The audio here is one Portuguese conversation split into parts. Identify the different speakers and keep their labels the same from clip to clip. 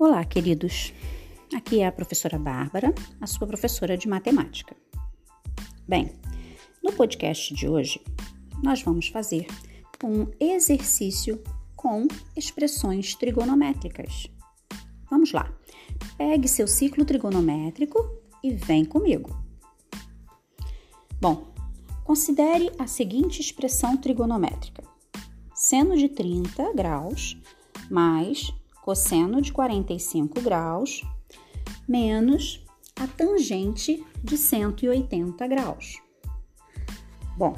Speaker 1: Olá, queridos. Aqui é a professora Bárbara, a sua professora de matemática. Bem, no podcast de hoje, nós vamos fazer um exercício com expressões trigonométricas. Vamos lá. Pegue seu ciclo trigonométrico e vem comigo. Bom, considere a seguinte expressão trigonométrica: seno de 30 graus mais cosseno de 45 graus menos a tangente de 180 graus. Bom,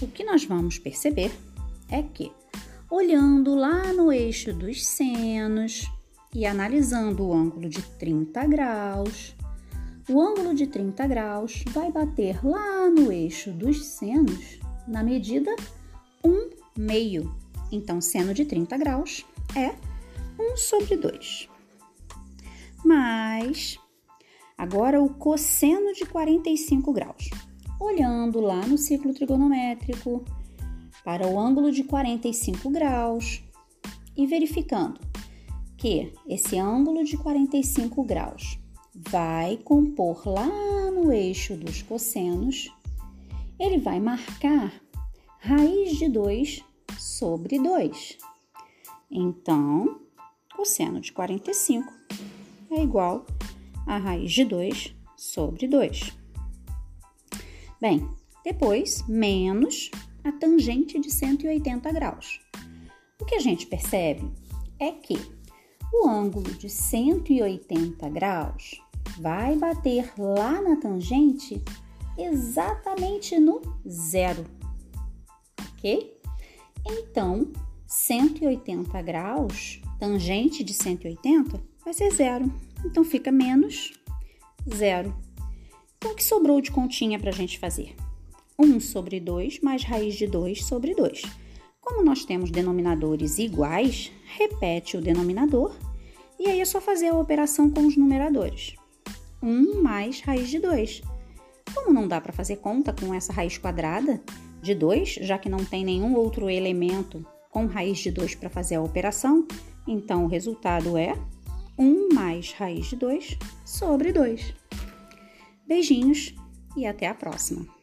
Speaker 1: o que nós vamos perceber é que, olhando lá no eixo dos senos e analisando o ângulo de 30 graus, o ângulo de 30 graus vai bater lá no eixo dos senos na medida 1 meio. Então, seno de 30 graus é 1 sobre 2. Mas agora o cosseno de 45 graus. Olhando lá no ciclo trigonométrico para o ângulo de 45 graus e verificando que esse ângulo de 45 graus vai compor lá no eixo dos cossenos, ele vai marcar raiz de 2 sobre 2. Então, cosseno de 45 é igual a raiz de 2 sobre 2. Bem, depois, menos a tangente de 180 graus. O que a gente percebe é que o ângulo de 180 graus vai bater lá na tangente exatamente no zero, ok? Então, 180 graus tangente de 180 vai ser zero. Então fica menos zero. Então o que sobrou de continha para a gente fazer? 1 sobre 2 mais raiz de 2 sobre 2. Como nós temos denominadores iguais, repete o denominador e aí é só fazer a operação com os numeradores. 1 mais raiz de 2. Como não dá para fazer conta com essa raiz quadrada de 2, já que não tem nenhum outro elemento com raiz de 2 para fazer a operação, então, o resultado é 1 mais raiz de 2 sobre 2. Beijinhos e até a próxima!